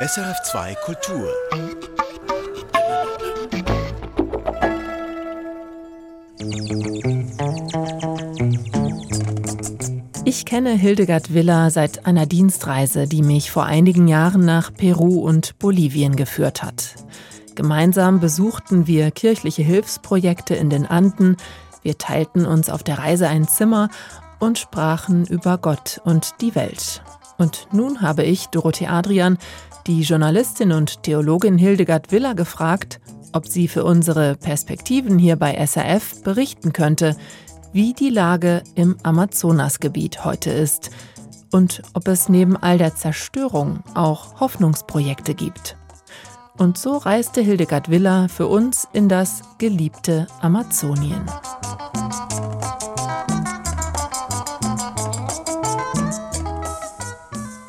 SRF2 Kultur. Ich kenne Hildegard Villa seit einer Dienstreise, die mich vor einigen Jahren nach Peru und Bolivien geführt hat. Gemeinsam besuchten wir kirchliche Hilfsprojekte in den Anden, wir teilten uns auf der Reise ein Zimmer und sprachen über Gott und die Welt. Und nun habe ich Dorothee Adrian, die Journalistin und Theologin Hildegard Villa, gefragt, ob sie für unsere Perspektiven hier bei SRF berichten könnte, wie die Lage im Amazonasgebiet heute ist und ob es neben all der Zerstörung auch Hoffnungsprojekte gibt. Und so reiste Hildegard Villa für uns in das geliebte Amazonien.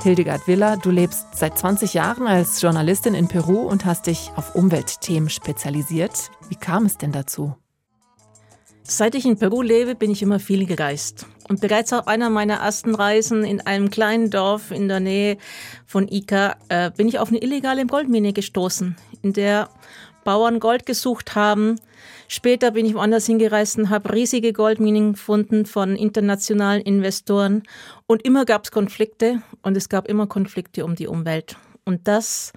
Hildegard Villa, du lebst seit 20 Jahren als Journalistin in Peru und hast dich auf Umweltthemen spezialisiert. Wie kam es denn dazu? Seit ich in Peru lebe, bin ich immer viel gereist. Und bereits auf einer meiner ersten Reisen in einem kleinen Dorf in der Nähe von Ica äh, bin ich auf eine illegale Goldmine gestoßen, in der Bauern Gold gesucht haben. Später bin ich woanders hingereist und habe riesige Goldminen gefunden von internationalen Investoren. Und immer gab es Konflikte und es gab immer Konflikte um die Umwelt. Und das,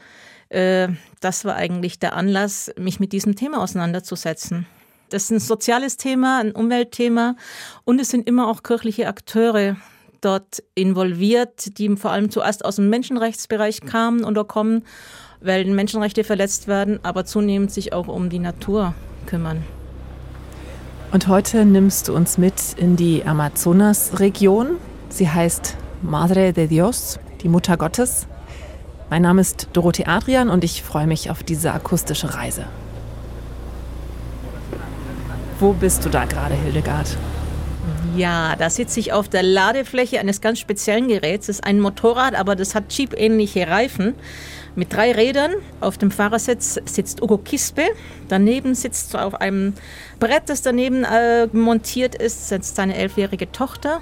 äh, das war eigentlich der Anlass, mich mit diesem Thema auseinanderzusetzen. Das ist ein soziales Thema, ein Umweltthema und es sind immer auch kirchliche Akteure dort involviert, die vor allem zuerst aus dem Menschenrechtsbereich kamen oder kommen, weil Menschenrechte verletzt werden, aber zunehmend sich auch um die Natur kümmern. Und heute nimmst du uns mit in die Amazonas-Region. Sie heißt Madre de Dios, die Mutter Gottes. Mein Name ist Dorothee Adrian und ich freue mich auf diese akustische Reise. Wo bist du da gerade, Hildegard? Ja, da sitze ich auf der Ladefläche eines ganz speziellen Geräts. Das ist ein Motorrad, aber das hat Jeep-ähnliche Reifen mit drei Rädern. Auf dem Fahrersitz sitzt Ugo Kispe. Daneben sitzt auf einem Brett, das daneben äh, montiert ist, sitzt seine elfjährige Tochter.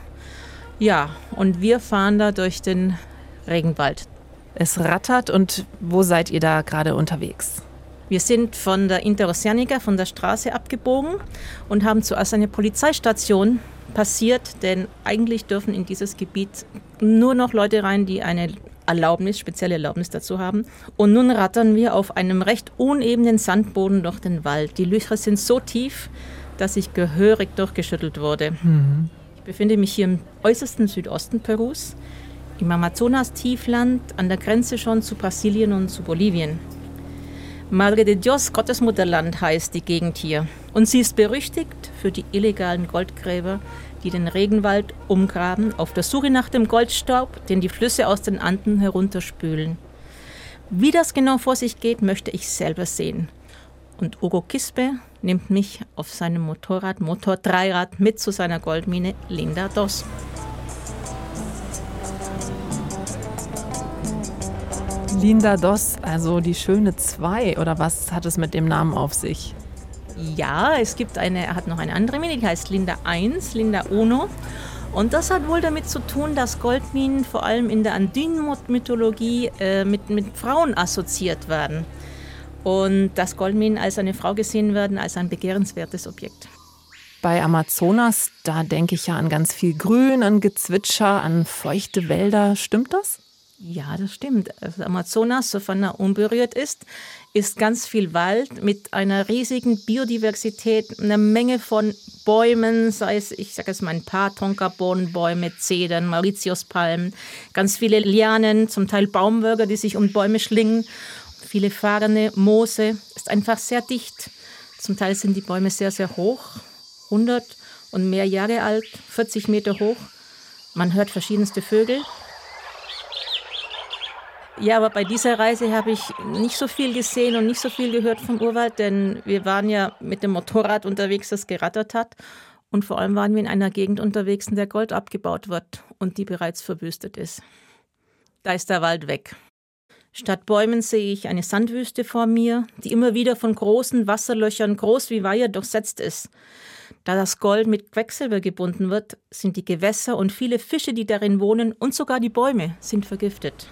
Ja, und wir fahren da durch den Regenwald. Es rattert und wo seid ihr da gerade unterwegs? Wir sind von der Interoceanica, von der Straße abgebogen und haben zuerst eine Polizeistation passiert, denn eigentlich dürfen in dieses Gebiet nur noch Leute rein, die eine Erlaubnis, spezielle Erlaubnis dazu haben. Und nun rattern wir auf einem recht unebenen Sandboden durch den Wald. Die Löcher sind so tief, dass ich gehörig durchgeschüttelt wurde. Mhm. Ich befinde mich hier im äußersten Südosten Perus, im Amazonas-Tiefland, an der Grenze schon zu Brasilien und zu Bolivien. Madre de Dios, Gottesmutterland heißt die Gegend hier. Und sie ist berüchtigt für die illegalen Goldgräber, die den Regenwald umgraben, auf der Suche nach dem Goldstaub, den die Flüsse aus den Anden herunterspülen. Wie das genau vor sich geht, möchte ich selber sehen. Und Ugo Kispe nimmt mich auf seinem Motorrad, Motor Dreirad, mit zu seiner Goldmine Linda Dos. Linda Dos, also die schöne Zwei, oder was hat es mit dem Namen auf sich? Ja, es gibt eine, er hat noch eine andere Mine, die heißt Linda 1, Linda Uno. Und das hat wohl damit zu tun, dass Goldminen vor allem in der Andinen-Mythologie äh, mit, mit Frauen assoziiert werden. Und dass Goldminen als eine Frau gesehen werden, als ein begehrenswertes Objekt. Bei Amazonas, da denke ich ja an ganz viel Grün, an Gezwitscher, an feuchte Wälder. Stimmt das? Ja, das stimmt. Also Amazonas, sofern er unberührt ist, ist ganz viel Wald mit einer riesigen Biodiversität, einer Menge von Bäumen, sei es, ich sage jetzt mal ein paar Tonka-Bohnenbäume, Zedern, Mauritiuspalmen, ganz viele Lianen, zum Teil Baumwürger, die sich um Bäume schlingen, viele Farne, Moose, ist einfach sehr dicht. Zum Teil sind die Bäume sehr, sehr hoch, 100 und mehr Jahre alt, 40 Meter hoch. Man hört verschiedenste Vögel. Ja, aber bei dieser Reise habe ich nicht so viel gesehen und nicht so viel gehört vom Urwald, denn wir waren ja mit dem Motorrad unterwegs, das gerattert hat. Und vor allem waren wir in einer Gegend unterwegs, in der Gold abgebaut wird und die bereits verwüstet ist. Da ist der Wald weg. Statt Bäumen sehe ich eine Sandwüste vor mir, die immer wieder von großen Wasserlöchern, groß wie Weiher, durchsetzt ist. Da das Gold mit Quecksilber gebunden wird, sind die Gewässer und viele Fische, die darin wohnen und sogar die Bäume sind vergiftet.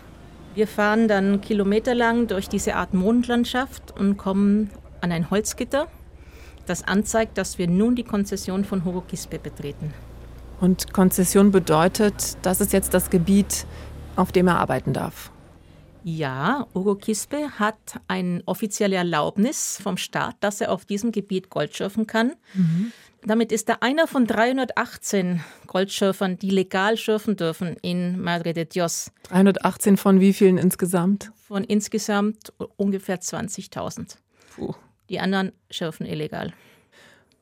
Wir fahren dann kilometerlang durch diese Art Mondlandschaft und kommen an ein Holzgitter, das anzeigt, dass wir nun die Konzession von Hugo Gispe betreten. Und Konzession bedeutet, das ist jetzt das Gebiet, auf dem er arbeiten darf. Ja, Hugo Kispe hat eine offizielle Erlaubnis vom Staat, dass er auf diesem Gebiet Gold schürfen kann. Mhm. Damit ist er einer von 318 Goldschürfern, die legal schürfen dürfen in Madre de Dios. 318 von wie vielen insgesamt? Von insgesamt ungefähr 20.000. Die anderen schürfen illegal.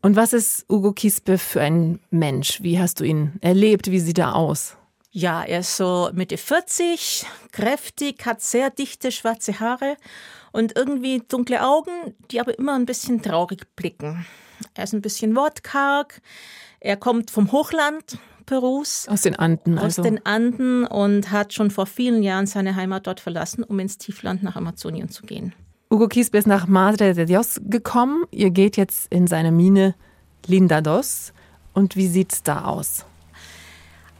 Und was ist Hugo Kispe für ein Mensch? Wie hast du ihn erlebt? Wie sieht er aus? Ja, er ist so Mitte 40, kräftig, hat sehr dichte schwarze Haare und irgendwie dunkle Augen, die aber immer ein bisschen traurig blicken. Er ist ein bisschen wortkarg. Er kommt vom Hochland Perus. Aus den Anden. Also. Aus den Anden und hat schon vor vielen Jahren seine Heimat dort verlassen, um ins Tiefland nach Amazonien zu gehen. Hugo Quispe ist nach Madre de Dios gekommen. Ihr geht jetzt in seine Mine Lindados. Und wie sieht es da aus?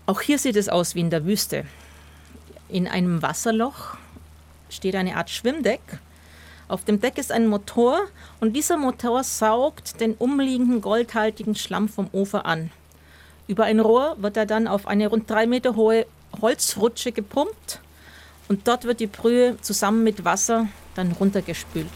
Auch hier sieht es aus wie in der Wüste. In einem Wasserloch steht eine Art Schwimmdeck. Auf dem Deck ist ein Motor und dieser Motor saugt den umliegenden goldhaltigen Schlamm vom Ufer an. Über ein Rohr wird er dann auf eine rund drei Meter hohe Holzrutsche gepumpt und dort wird die Brühe zusammen mit Wasser dann runtergespült.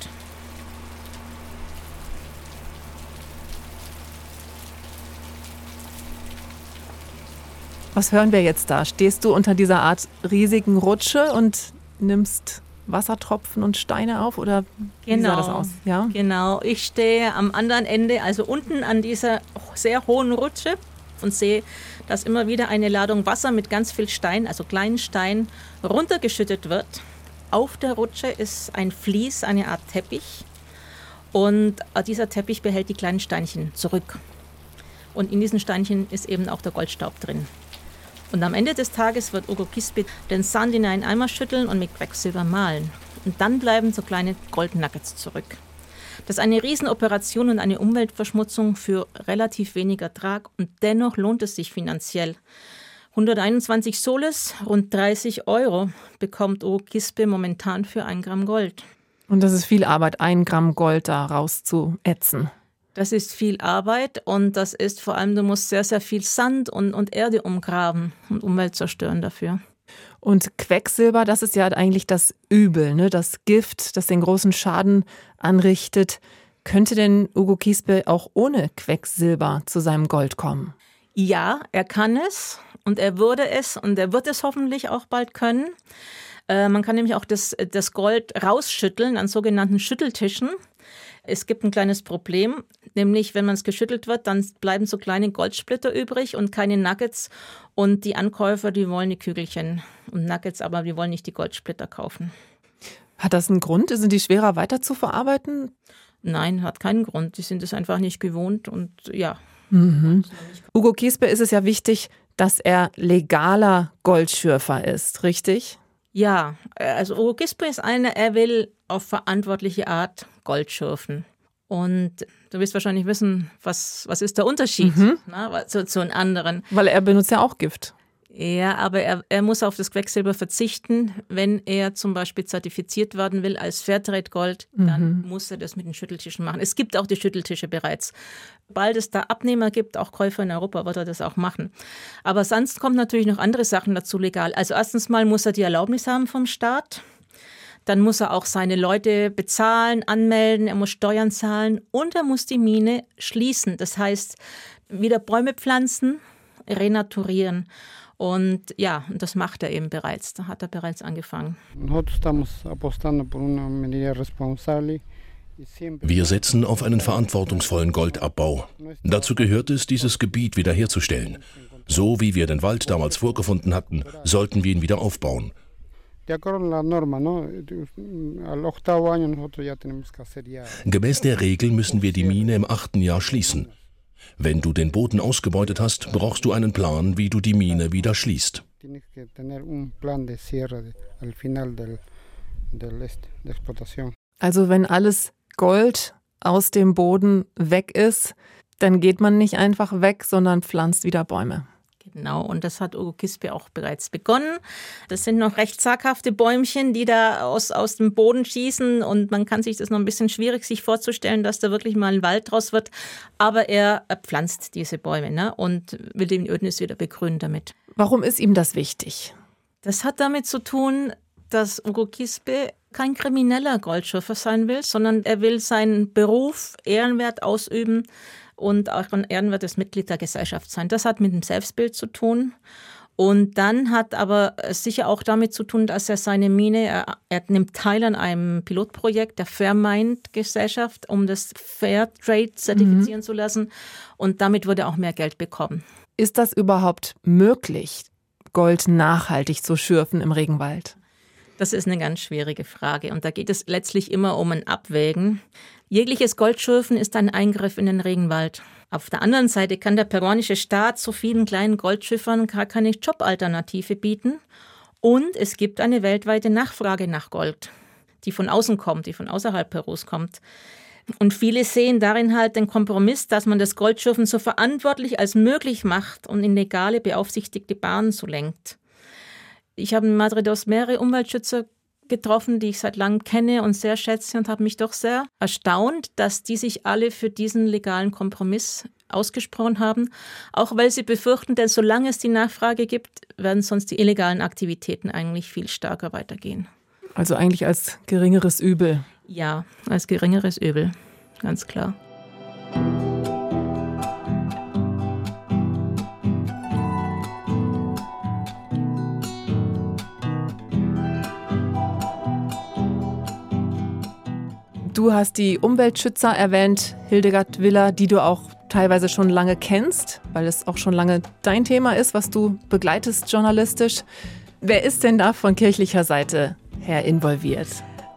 Was hören wir jetzt da? Stehst du unter dieser Art riesigen Rutsche und nimmst Wassertropfen und Steine auf oder wie genau, sah das aus? Ja? Genau, ich stehe am anderen Ende, also unten an dieser sehr hohen Rutsche und sehe, dass immer wieder eine Ladung Wasser mit ganz viel Stein, also kleinen Steinen, runtergeschüttet wird. Auf der Rutsche ist ein Vlies, eine Art Teppich. Und dieser Teppich behält die kleinen Steinchen zurück. Und in diesen Steinchen ist eben auch der Goldstaub drin. Und am Ende des Tages wird Ugo Kispit den Sand in einen Eimer schütteln und mit Quecksilber malen. Und dann bleiben so kleine Goldnuggets zurück. Das ist eine Riesenoperation und eine Umweltverschmutzung für relativ wenig Ertrag und dennoch lohnt es sich finanziell. 121 Soles, rund 30 Euro, bekommt Ugo Kispe momentan für ein Gramm Gold. Und das ist viel Arbeit, ein Gramm Gold da rauszuätzen. Das ist viel Arbeit und das ist vor allem, du musst sehr, sehr viel Sand und, und Erde umgraben und Umwelt zerstören dafür. Und Quecksilber, das ist ja eigentlich das Übel, ne? das Gift, das den großen Schaden anrichtet. Könnte denn Ugo Kiespe auch ohne Quecksilber zu seinem Gold kommen? Ja, er kann es und er würde es und er wird es hoffentlich auch bald können. Äh, man kann nämlich auch das, das Gold rausschütteln an sogenannten Schütteltischen. Es gibt ein kleines Problem, nämlich wenn man es geschüttelt wird, dann bleiben so kleine Goldsplitter übrig und keine Nuggets. Und die Ankäufer, die wollen die Kügelchen und Nuggets, aber die wollen nicht die Goldsplitter kaufen. Hat das einen Grund? Sind die schwerer weiter zu verarbeiten? Nein, hat keinen Grund. Die sind es einfach nicht gewohnt und ja. Mhm. Ugo Kiespe ist es ja wichtig, dass er legaler Goldschürfer ist, richtig? Ja, also Ugo Gispo ist einer, er will auf verantwortliche Art Gold schürfen. Und du wirst wahrscheinlich wissen, was, was ist der Unterschied mhm. na, zu, zu einem anderen. Weil er benutzt ja auch Gift. Ja, aber er, er muss auf das Quecksilber verzichten. Wenn er zum Beispiel zertifiziert werden will als Fairtrade Gold, mhm. dann muss er das mit den Schütteltischen machen. Es gibt auch die Schütteltische bereits. Bald es da Abnehmer gibt, auch Käufer in Europa, wird er das auch machen. Aber sonst kommen natürlich noch andere Sachen dazu legal. Also erstens mal muss er die Erlaubnis haben vom Staat. Dann muss er auch seine Leute bezahlen, anmelden, er muss Steuern zahlen und er muss die Mine schließen. Das heißt, wieder Bäume pflanzen, renaturieren. Und ja, das macht er eben bereits. Da hat er bereits angefangen. Wir setzen auf einen verantwortungsvollen Goldabbau. Dazu gehört es, dieses Gebiet wiederherzustellen. So wie wir den Wald damals vorgefunden hatten, sollten wir ihn wieder aufbauen. Gemäß der Regel müssen wir die Mine im achten Jahr schließen. Wenn du den Boden ausgebeutet hast, brauchst du einen Plan, wie du die Mine wieder schließt. Also wenn alles Gold aus dem Boden weg ist, dann geht man nicht einfach weg, sondern pflanzt wieder Bäume. Genau, und das hat Ugo Kispe auch bereits begonnen. Das sind noch recht zaghafte Bäumchen, die da aus, aus dem Boden schießen und man kann sich das noch ein bisschen schwierig sich vorzustellen, dass da wirklich mal ein Wald draus wird. Aber er pflanzt diese Bäume ne? und will den Ödnis wieder begrünen damit. Warum ist ihm das wichtig? Das hat damit zu tun, dass Ugo Kispe kein krimineller Goldschürfer sein will, sondern er will seinen Beruf ehrenwert ausüben und auch ein ehrenwertes Mitglied der Gesellschaft sein. Das hat mit dem Selbstbild zu tun. Und dann hat aber sicher auch damit zu tun, dass er seine Mine, er, er nimmt teil an einem Pilotprojekt der Fairmind Gesellschaft, um das Fair Trade zertifizieren mhm. zu lassen. Und damit würde er auch mehr Geld bekommen. Ist das überhaupt möglich, Gold nachhaltig zu schürfen im Regenwald? Das ist eine ganz schwierige Frage. Und da geht es letztlich immer um ein Abwägen. Jegliches Goldschürfen ist ein Eingriff in den Regenwald. Auf der anderen Seite kann der peruanische Staat so vielen kleinen Goldschiffern gar keine Jobalternative bieten. Und es gibt eine weltweite Nachfrage nach Gold, die von außen kommt, die von außerhalb Perus kommt. Und viele sehen darin halt den Kompromiss, dass man das Goldschürfen so verantwortlich als möglich macht und in legale, beaufsichtigte Bahnen so lenkt. Ich habe in Madrid aus mehrere Umweltschützer getroffen, die ich seit langem kenne und sehr schätze und habe mich doch sehr erstaunt, dass die sich alle für diesen legalen Kompromiss ausgesprochen haben, auch weil sie befürchten, denn solange es die Nachfrage gibt, werden sonst die illegalen Aktivitäten eigentlich viel stärker weitergehen. Also eigentlich als geringeres Übel. Ja, als geringeres Übel, ganz klar. Du hast die Umweltschützer erwähnt, Hildegard Willer, die du auch teilweise schon lange kennst, weil es auch schon lange dein Thema ist, was du begleitest journalistisch. Wer ist denn da von kirchlicher Seite her involviert?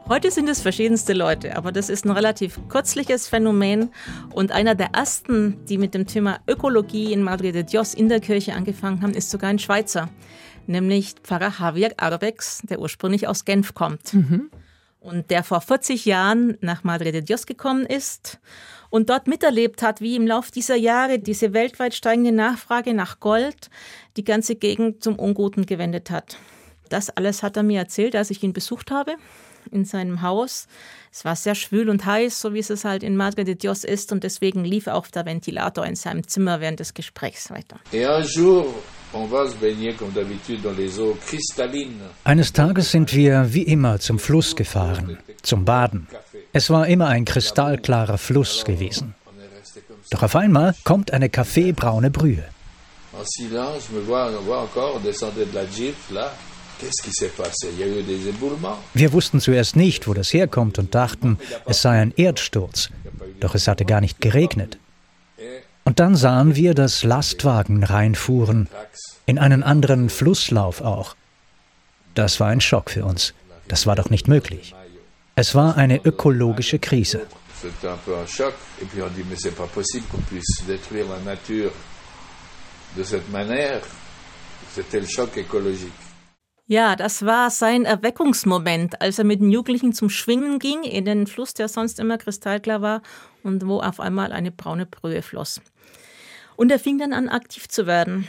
Heute sind es verschiedenste Leute, aber das ist ein relativ kürzliches Phänomen. Und einer der ersten, die mit dem Thema Ökologie in Madre de Dios in der Kirche angefangen haben, ist sogar ein Schweizer, nämlich Pfarrer Javier Arbex, der ursprünglich aus Genf kommt. Mhm und der vor 40 Jahren nach Madre de Dios gekommen ist und dort miterlebt hat, wie im Lauf dieser Jahre diese weltweit steigende Nachfrage nach Gold die ganze Gegend zum Unguten gewendet hat. Das alles hat er mir erzählt, als ich ihn besucht habe in seinem Haus. Es war sehr schwül und heiß, so wie es halt in Madre de Dios ist, und deswegen lief auch der Ventilator in seinem Zimmer während des Gesprächs weiter. Eines Tages sind wir wie immer zum Fluss gefahren, zum Baden. Es war immer ein kristallklarer Fluss gewesen. Doch auf einmal kommt eine kaffeebraune Brühe. Wir wussten zuerst nicht, wo das herkommt und dachten, es sei ein Erdsturz. Doch es hatte gar nicht geregnet. Und dann sahen wir, dass Lastwagen reinfuhren, in einen anderen Flusslauf auch. Das war ein Schock für uns. Das war doch nicht möglich. Es war eine ökologische Krise. Ja, das war sein Erweckungsmoment, als er mit den Jugendlichen zum Schwingen ging in den Fluss, der sonst immer kristallklar war und wo auf einmal eine braune Brühe floss. Und er fing dann an, aktiv zu werden.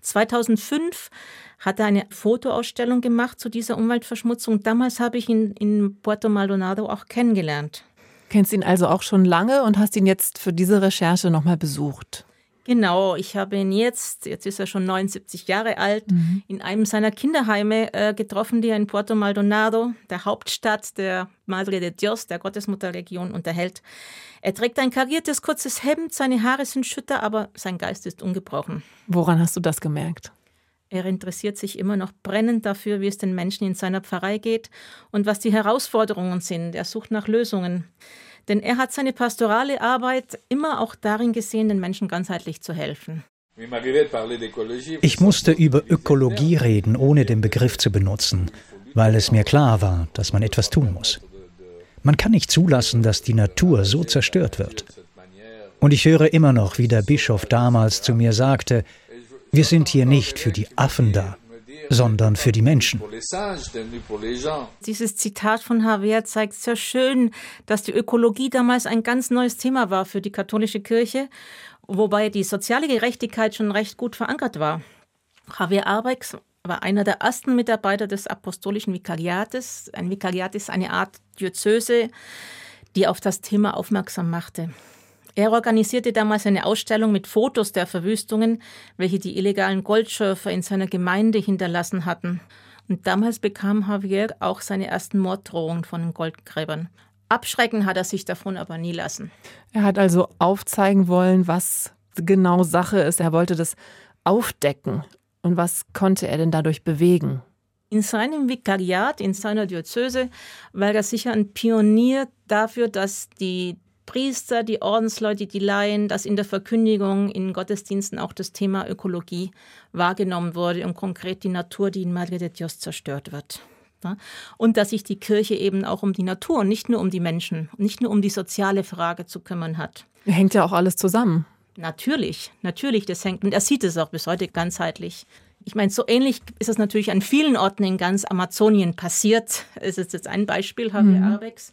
2005 hat er eine Fotoausstellung gemacht zu dieser Umweltverschmutzung. Damals habe ich ihn in Puerto Maldonado auch kennengelernt. Kennst ihn also auch schon lange und hast ihn jetzt für diese Recherche nochmal besucht? Genau, ich habe ihn jetzt, jetzt ist er schon 79 Jahre alt, mhm. in einem seiner Kinderheime äh, getroffen, die er in Puerto Maldonado, der Hauptstadt der Madre de Dios, der Gottesmutterregion, unterhält. Er trägt ein kariertes, kurzes Hemd, seine Haare sind schütter, aber sein Geist ist ungebrochen. Woran hast du das gemerkt? Er interessiert sich immer noch brennend dafür, wie es den Menschen in seiner Pfarrei geht und was die Herausforderungen sind. Er sucht nach Lösungen. Denn er hat seine pastorale Arbeit immer auch darin gesehen, den Menschen ganzheitlich zu helfen. Ich musste über Ökologie reden, ohne den Begriff zu benutzen, weil es mir klar war, dass man etwas tun muss. Man kann nicht zulassen, dass die Natur so zerstört wird. Und ich höre immer noch, wie der Bischof damals zu mir sagte, wir sind hier nicht für die Affen da, sondern für die Menschen. Dieses Zitat von Javier zeigt sehr schön, dass die Ökologie damals ein ganz neues Thema war für die katholische Kirche, wobei die soziale Gerechtigkeit schon recht gut verankert war. Javier Arbex war einer der ersten Mitarbeiter des apostolischen Vikariates. Ein Vikariat ist eine Art Diözese, die auf das Thema aufmerksam machte. Er organisierte damals eine Ausstellung mit Fotos der Verwüstungen, welche die illegalen Goldschürfer in seiner Gemeinde hinterlassen hatten. Und damals bekam Javier auch seine ersten Morddrohungen von den Goldgräbern. Abschrecken hat er sich davon aber nie lassen. Er hat also aufzeigen wollen, was genau Sache ist. Er wollte das aufdecken. Und was konnte er denn dadurch bewegen? In seinem Vikariat, in seiner Diözese, war er sicher ein Pionier dafür, dass die Priester, die Ordensleute, die Laien, dass in der Verkündigung, in Gottesdiensten auch das Thema Ökologie wahrgenommen wurde und konkret die Natur, die in Madre de Dios zerstört wird. Und dass sich die Kirche eben auch um die Natur und nicht nur um die Menschen, nicht nur um die soziale Frage zu kümmern hat. Hängt ja auch alles zusammen. Natürlich, natürlich, das hängt. Und er sieht es auch bis heute ganzheitlich. Ich meine, so ähnlich ist es natürlich an vielen Orten in ganz Amazonien passiert. Es ist jetzt ein Beispiel, Javier mhm. Arbex.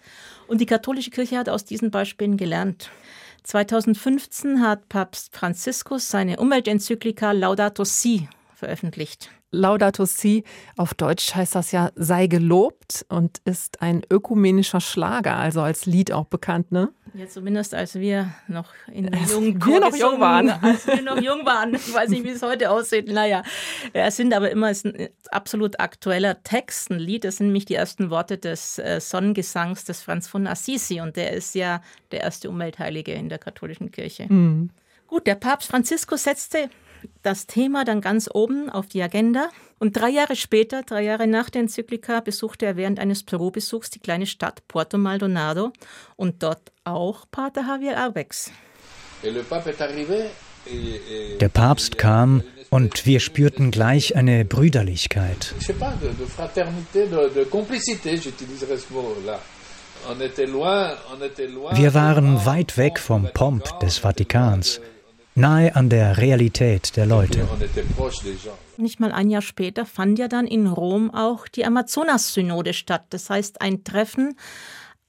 Und die katholische Kirche hat aus diesen Beispielen gelernt. 2015 hat Papst Franziskus seine Umweltenzyklika Laudato Si veröffentlicht. Laudato Si, auf Deutsch heißt das ja sei gelobt und ist ein ökumenischer Schlager, also als Lied auch bekannt, ne? Ja, zumindest als wir noch in der jungen wir noch jung waren. Als wir noch jung waren. Ich weiß nicht, wie es heute aussieht. Naja, es sind aber immer ein absolut aktueller Text, ein Lied. Das sind nämlich die ersten Worte des äh, Sonnengesangs des Franz von Assisi und der ist ja der erste Umweltheilige in der katholischen Kirche. Mhm. Gut, der Papst Franziskus setzte das Thema dann ganz oben auf die Agenda. Und drei Jahre später, drei Jahre nach der Enzyklika, besuchte er während eines Peru-Besuchs die kleine Stadt Puerto Maldonado und dort auch Pater Javier Arbex. Der Papst kam und wir spürten gleich eine Brüderlichkeit. Wir waren weit weg vom Pomp des Vatikans nahe an der Realität der Leute. Nicht mal ein Jahr später fand ja dann in Rom auch die Amazonas-Synode statt. Das heißt ein Treffen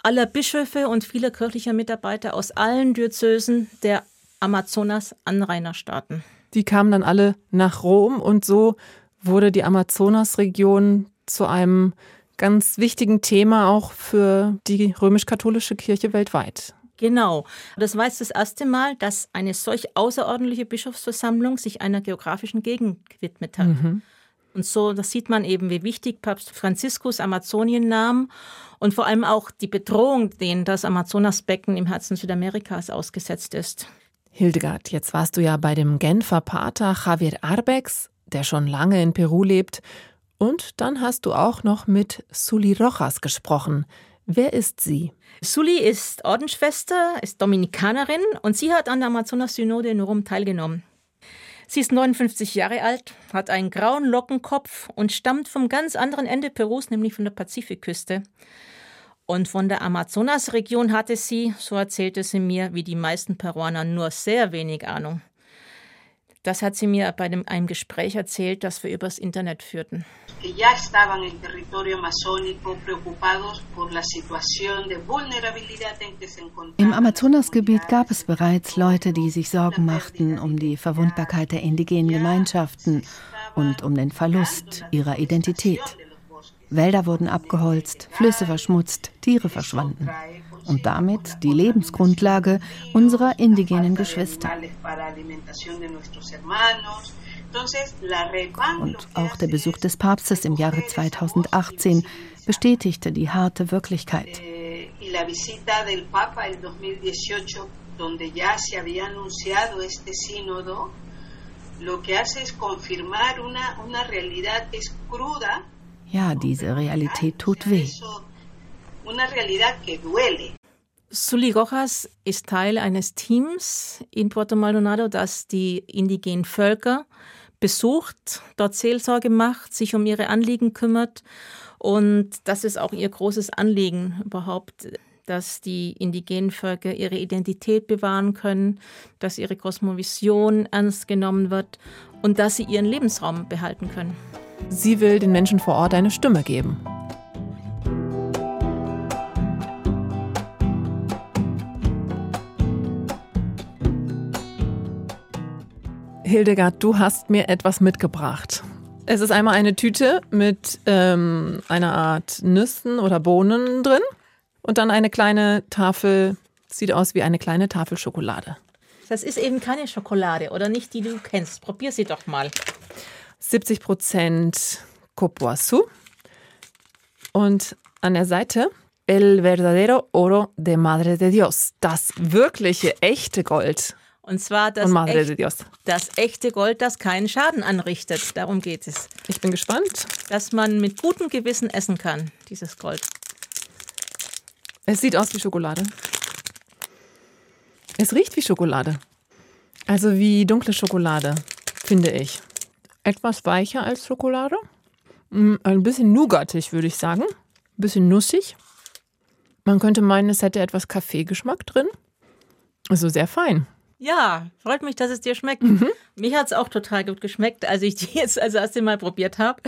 aller Bischöfe und vieler kirchlicher Mitarbeiter aus allen Diözesen der Amazonas-Anrainerstaaten. Die kamen dann alle nach Rom und so wurde die Amazonas-Region zu einem ganz wichtigen Thema auch für die römisch-katholische Kirche weltweit. Genau. Das war jetzt das erste Mal, dass eine solch außerordentliche Bischofsversammlung sich einer geografischen Gegend gewidmet hat. Mhm. Und so, das sieht man eben, wie wichtig Papst Franziskus Amazonien nahm und vor allem auch die Bedrohung, denen das Amazonasbecken im Herzen Südamerikas ausgesetzt ist. Hildegard, jetzt warst du ja bei dem Genfer Pater Javier Arbex, der schon lange in Peru lebt. Und dann hast du auch noch mit Suli Rojas gesprochen. Wer ist sie? Sully ist Ordensschwester, ist Dominikanerin und sie hat an der Amazonas-Synode in Rom teilgenommen. Sie ist 59 Jahre alt, hat einen grauen Lockenkopf und stammt vom ganz anderen Ende Perus, nämlich von der Pazifikküste. Und von der Amazonas-Region hatte sie, so erzählte sie mir, wie die meisten Peruaner nur sehr wenig Ahnung. Das hat sie mir bei dem, einem Gespräch erzählt, das wir übers Internet führten. Im Amazonasgebiet gab es bereits Leute, die sich Sorgen machten um die Verwundbarkeit der indigenen Gemeinschaften und um den Verlust ihrer Identität. Wälder wurden abgeholzt, Flüsse verschmutzt, Tiere verschwanden und damit die Lebensgrundlage unserer indigenen Geschwister. Und auch der Besuch des Papstes im Jahre 2018 bestätigte die harte Wirklichkeit. Ja, diese Realität tut weh una realidad que duele. Sully Rojas ist Teil eines Teams in Puerto Maldonado, das die indigenen Völker besucht, dort Seelsorge macht, sich um ihre Anliegen kümmert. Und das ist auch ihr großes Anliegen überhaupt, dass die indigenen Völker ihre Identität bewahren können, dass ihre Kosmovision ernst genommen wird und dass sie ihren Lebensraum behalten können. Sie will den Menschen vor Ort eine Stimme geben. Hildegard, du hast mir etwas mitgebracht. Es ist einmal eine Tüte mit ähm, einer Art Nüssen oder Bohnen drin und dann eine kleine Tafel, sieht aus wie eine kleine Tafel Schokolade. Das ist eben keine Schokolade oder nicht die, du kennst. Probier sie doch mal. 70 Prozent Copoasu und an der Seite El verdadero oro de Madre de Dios, das wirkliche echte Gold. Und zwar das, echt, das echte Gold, das keinen Schaden anrichtet. Darum geht es. Ich bin gespannt. Dass man mit gutem Gewissen essen kann, dieses Gold. Es sieht aus wie Schokolade. Es riecht wie Schokolade. Also wie dunkle Schokolade, finde ich. Etwas weicher als Schokolade. Mm, Ein bisschen nougatig, würde ich sagen. Ein bisschen nussig. Man könnte meinen, es hätte etwas Kaffeegeschmack drin. Also sehr fein. Ja, freut mich, dass es dir schmeckt. Mhm. Mich hat es auch total gut geschmeckt, als ich die jetzt als erste Mal probiert habe.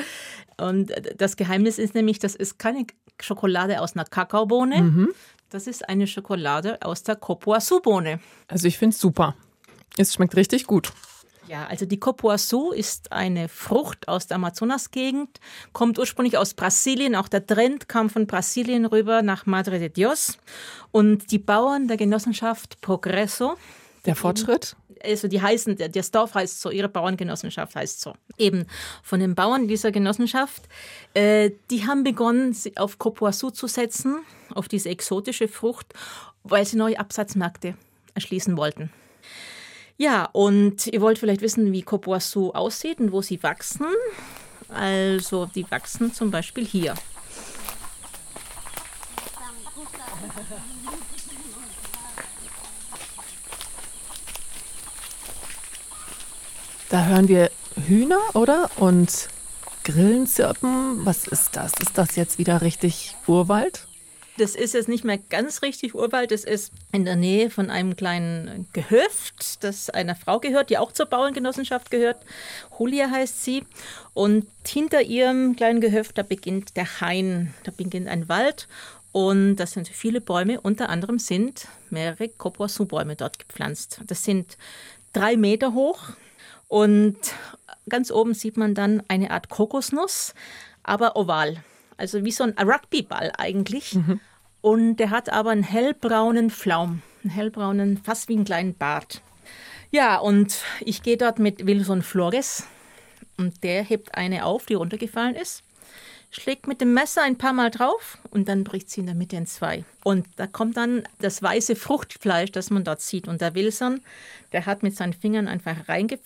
Und das Geheimnis ist nämlich, das ist keine Schokolade aus einer Kakaobohne. Mhm. Das ist eine Schokolade aus der Copoasu-Bohne. Also ich finde es super. Es schmeckt richtig gut. Ja, also die Copoasu ist eine Frucht aus der Amazonasgegend, kommt ursprünglich aus Brasilien. Auch der Trend kam von Brasilien rüber nach Madre de Dios. Und die Bauern der Genossenschaft Progreso, Der Fortschritt? also die heißen, der- das Dorf heißt so, ihre Bauerngenossenschaft heißt so. Eben von den Bauern dieser Genossenschaft, äh, die haben begonnen, auf Copoasu zu setzen, auf diese exotische Frucht, weil sie neue Absatzmärkte erschließen wollten. Ja, und ihr wollt vielleicht wissen, wie Copoasu aussieht und wo sie wachsen. Also, die wachsen zum Beispiel hier. Da hören wir Hühner, oder? Und Grillen zirpen. Was ist das? Ist das jetzt wieder richtig Urwald? Das ist jetzt nicht mehr ganz richtig Urwald. Das ist in der Nähe von einem kleinen Gehöft, das einer Frau gehört, die auch zur Bauerngenossenschaft gehört. Julia heißt sie. Und hinter ihrem kleinen Gehöft, da beginnt der Hain. Da beginnt ein Wald. Und das sind viele Bäume. Unter anderem sind mehrere Copoasu-Bäume dort gepflanzt. Das sind drei Meter hoch. Und ganz oben sieht man dann eine Art Kokosnuss, aber oval. Also wie so ein Rugbyball eigentlich. Und der hat aber einen hellbraunen Flaum, einen hellbraunen, fast wie einen kleinen Bart. Ja, und ich gehe dort mit Wilson Flores und der hebt eine auf, die runtergefallen ist, schlägt mit dem Messer ein paar Mal drauf und dann bricht sie in der Mitte in zwei. Und da kommt dann das weiße Fruchtfleisch, das man dort sieht. Und der Wilson, der hat mit seinen Fingern einfach reinge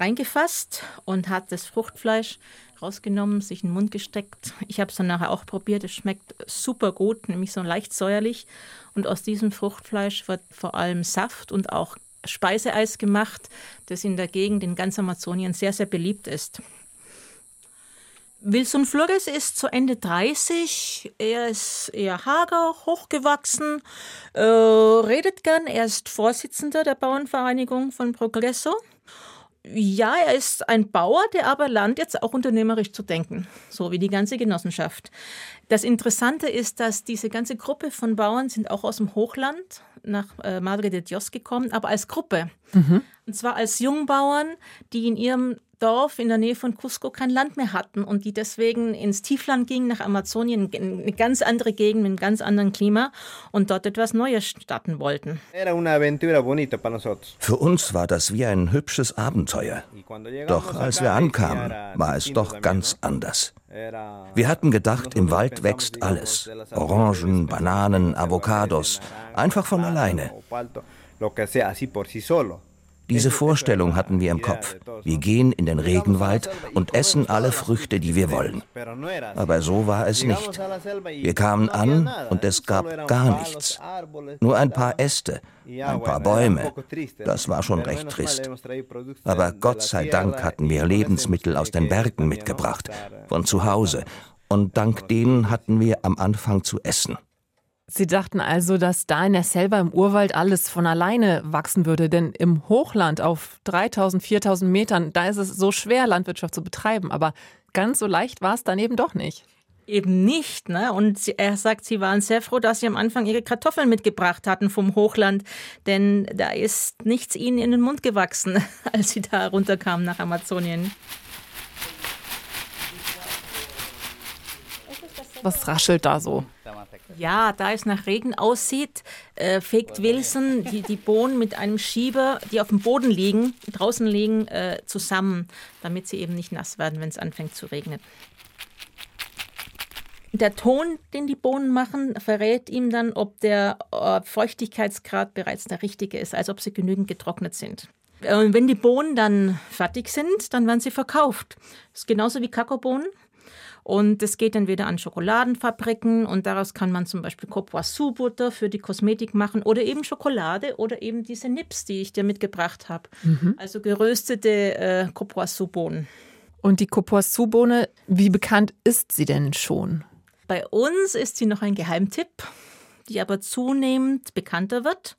reingefasst und hat das Fruchtfleisch rausgenommen, sich in den Mund gesteckt. Ich habe es dann nachher auch probiert. Es schmeckt super gut, nämlich so leicht säuerlich. Und aus diesem Fruchtfleisch wird vor allem Saft und auch Speiseeis gemacht, das in der Gegend in ganz Amazonien sehr, sehr beliebt ist. Wilson Flores ist zu Ende 30. Er ist eher hager, hochgewachsen, äh, redet gern. Er ist Vorsitzender der Bauernvereinigung von Progresso. Ja, er ist ein Bauer, der aber lernt jetzt auch unternehmerisch zu denken, so wie die ganze Genossenschaft. Das Interessante ist, dass diese ganze Gruppe von Bauern sind auch aus dem Hochland nach äh, Madre de Dios gekommen, aber als Gruppe. Und zwar als Jungbauern, die in ihrem Dorf in der Nähe von Cusco kein Land mehr hatten und die deswegen ins Tiefland gingen, nach Amazonien, in eine ganz andere Gegend mit einem ganz anderen Klima und dort etwas Neues starten wollten. Für uns war das wie ein hübsches Abenteuer. Doch als wir ankamen, war es doch ganz anders. Wir hatten gedacht, im Wald wächst alles. Orangen, Bananen, Avocados. Einfach von alleine. Diese Vorstellung hatten wir im Kopf. Wir gehen in den Regenwald und essen alle Früchte, die wir wollen. Aber so war es nicht. Wir kamen an und es gab gar nichts. Nur ein paar Äste, ein paar Bäume. Das war schon recht trist. Aber Gott sei Dank hatten wir Lebensmittel aus den Bergen mitgebracht, von zu Hause. Und dank denen hatten wir am Anfang zu essen. Sie dachten also, dass da in der Selva im Urwald alles von alleine wachsen würde, denn im Hochland auf 3000, 4000 Metern, da ist es so schwer, Landwirtschaft zu betreiben. Aber ganz so leicht war es dann eben doch nicht. eben nicht. Ne? Und sie, er sagt, sie waren sehr froh, dass sie am Anfang ihre Kartoffeln mitgebracht hatten vom Hochland, denn da ist nichts ihnen in den Mund gewachsen, als sie da runterkamen nach Amazonien. Was raschelt da so? Ja, da es nach Regen aussieht, äh, fegt Wilson die, die Bohnen mit einem Schieber, die auf dem Boden liegen, draußen liegen, äh, zusammen, damit sie eben nicht nass werden, wenn es anfängt zu regnen. Der Ton, den die Bohnen machen, verrät ihm dann, ob der äh, Feuchtigkeitsgrad bereits der richtige ist, also ob sie genügend getrocknet sind. Und wenn die Bohnen dann fertig sind, dann werden sie verkauft. Das ist genauso wie Kakaobohnen. Und es geht dann wieder an Schokoladenfabriken und daraus kann man zum Beispiel Copoisou-Butter für die Kosmetik machen oder eben Schokolade oder eben diese Nips, die ich dir mitgebracht habe. Mhm. Also geröstete äh, Copoisou-Bohnen. Und die Copoisou-Bohne, wie bekannt ist sie denn schon? Bei uns ist sie noch ein Geheimtipp, die aber zunehmend bekannter wird.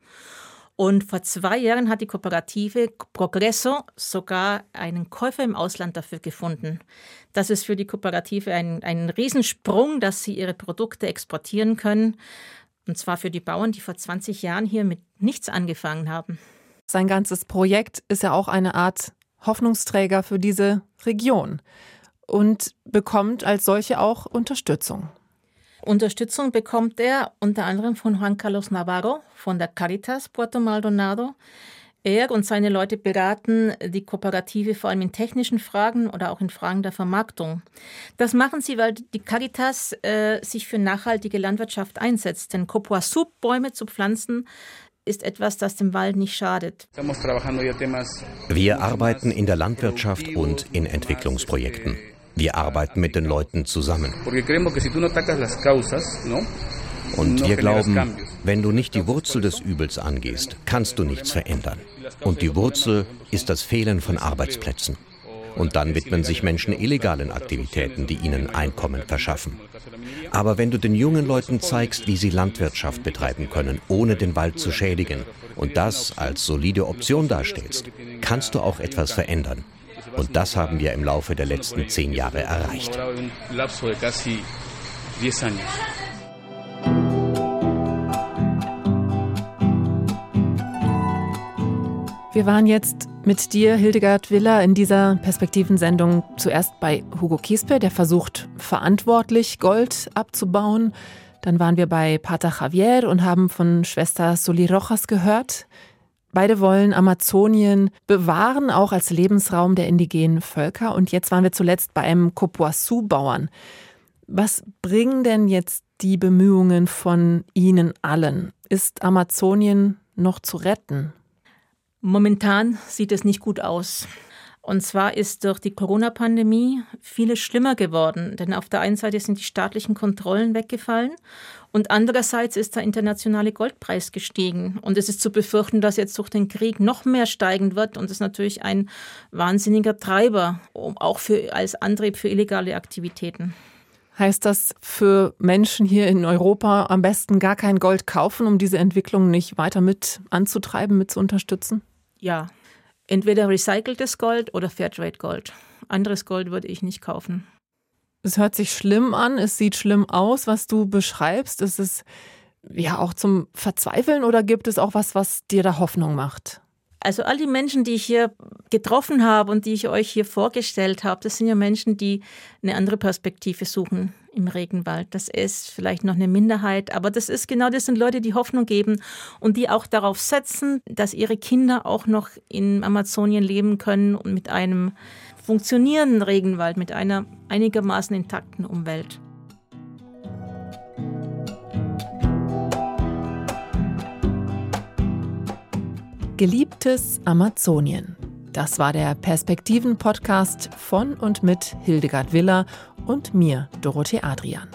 Und vor zwei Jahren hat die Kooperative Progresso sogar einen Käufer im Ausland dafür gefunden. Das ist für die Kooperative ein, ein Riesensprung, dass sie ihre Produkte exportieren können. Und zwar für die Bauern, die vor 20 Jahren hier mit nichts angefangen haben. Sein ganzes Projekt ist ja auch eine Art Hoffnungsträger für diese Region und bekommt als solche auch Unterstützung. Unterstützung bekommt er unter anderem von Juan Carlos Navarro von der Caritas Puerto Maldonado. Er und seine Leute beraten die Kooperative vor allem in technischen Fragen oder auch in Fragen der Vermarktung. Das machen sie, weil die Caritas äh, sich für nachhaltige Landwirtschaft einsetzt. Denn Copoisou-Bäume zu pflanzen ist etwas, das dem Wald nicht schadet. Wir arbeiten in der Landwirtschaft und in Entwicklungsprojekten. Wir arbeiten mit den Leuten zusammen. Und wir glauben, wenn du nicht die Wurzel des Übels angehst, kannst du nichts verändern. Und die Wurzel ist das Fehlen von Arbeitsplätzen. Und dann widmen sich Menschen illegalen Aktivitäten, die ihnen Einkommen verschaffen. Aber wenn du den jungen Leuten zeigst, wie sie Landwirtschaft betreiben können, ohne den Wald zu schädigen, und das als solide Option darstellst, kannst du auch etwas verändern. Und das haben wir im Laufe der letzten zehn Jahre erreicht. Wir waren jetzt mit dir, Hildegard Willer, in dieser Perspektivensendung zuerst bei Hugo Kiespe, der versucht, verantwortlich Gold abzubauen. Dann waren wir bei Pater Javier und haben von Schwester Soli Rojas gehört. Beide wollen Amazonien bewahren, auch als Lebensraum der indigenen Völker. Und jetzt waren wir zuletzt bei einem Copoisou-Bauern. Was bringen denn jetzt die Bemühungen von Ihnen allen? Ist Amazonien noch zu retten? Momentan sieht es nicht gut aus. Und zwar ist durch die Corona-Pandemie vieles schlimmer geworden, denn auf der einen Seite sind die staatlichen Kontrollen weggefallen und andererseits ist der internationale Goldpreis gestiegen. Und es ist zu befürchten, dass jetzt durch den Krieg noch mehr steigen wird und es ist natürlich ein wahnsinniger Treiber, auch für, als Antrieb für illegale Aktivitäten. Heißt das für Menschen hier in Europa am besten gar kein Gold kaufen, um diese Entwicklung nicht weiter mit anzutreiben, mit zu unterstützen? Ja, Entweder recyceltes Gold oder Fairtrade Gold. Anderes Gold würde ich nicht kaufen. Es hört sich schlimm an, es sieht schlimm aus, was du beschreibst. Ist es ja auch zum Verzweifeln oder gibt es auch was, was dir da Hoffnung macht? Also all die Menschen, die ich hier getroffen habe und die ich euch hier vorgestellt habe, das sind ja Menschen, die eine andere Perspektive suchen im Regenwald. Das ist vielleicht noch eine Minderheit, aber das ist genau das sind Leute, die Hoffnung geben und die auch darauf setzen, dass ihre Kinder auch noch in Amazonien leben können und mit einem funktionierenden Regenwald, mit einer einigermaßen intakten Umwelt. Geliebtes Amazonien. Das war der Perspektiven-Podcast von und mit Hildegard Willer und mir, Dorothee Adrian.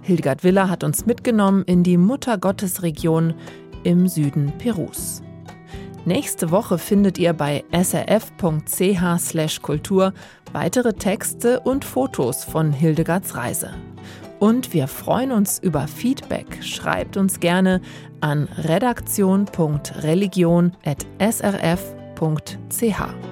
Hildegard Willer hat uns mitgenommen in die Muttergottesregion im Süden Perus. Nächste Woche findet ihr bei srf.ch/kultur weitere Texte und Fotos von Hildegards Reise. Und wir freuen uns über Feedback. Schreibt uns gerne an redaktion.religion.srf.ch.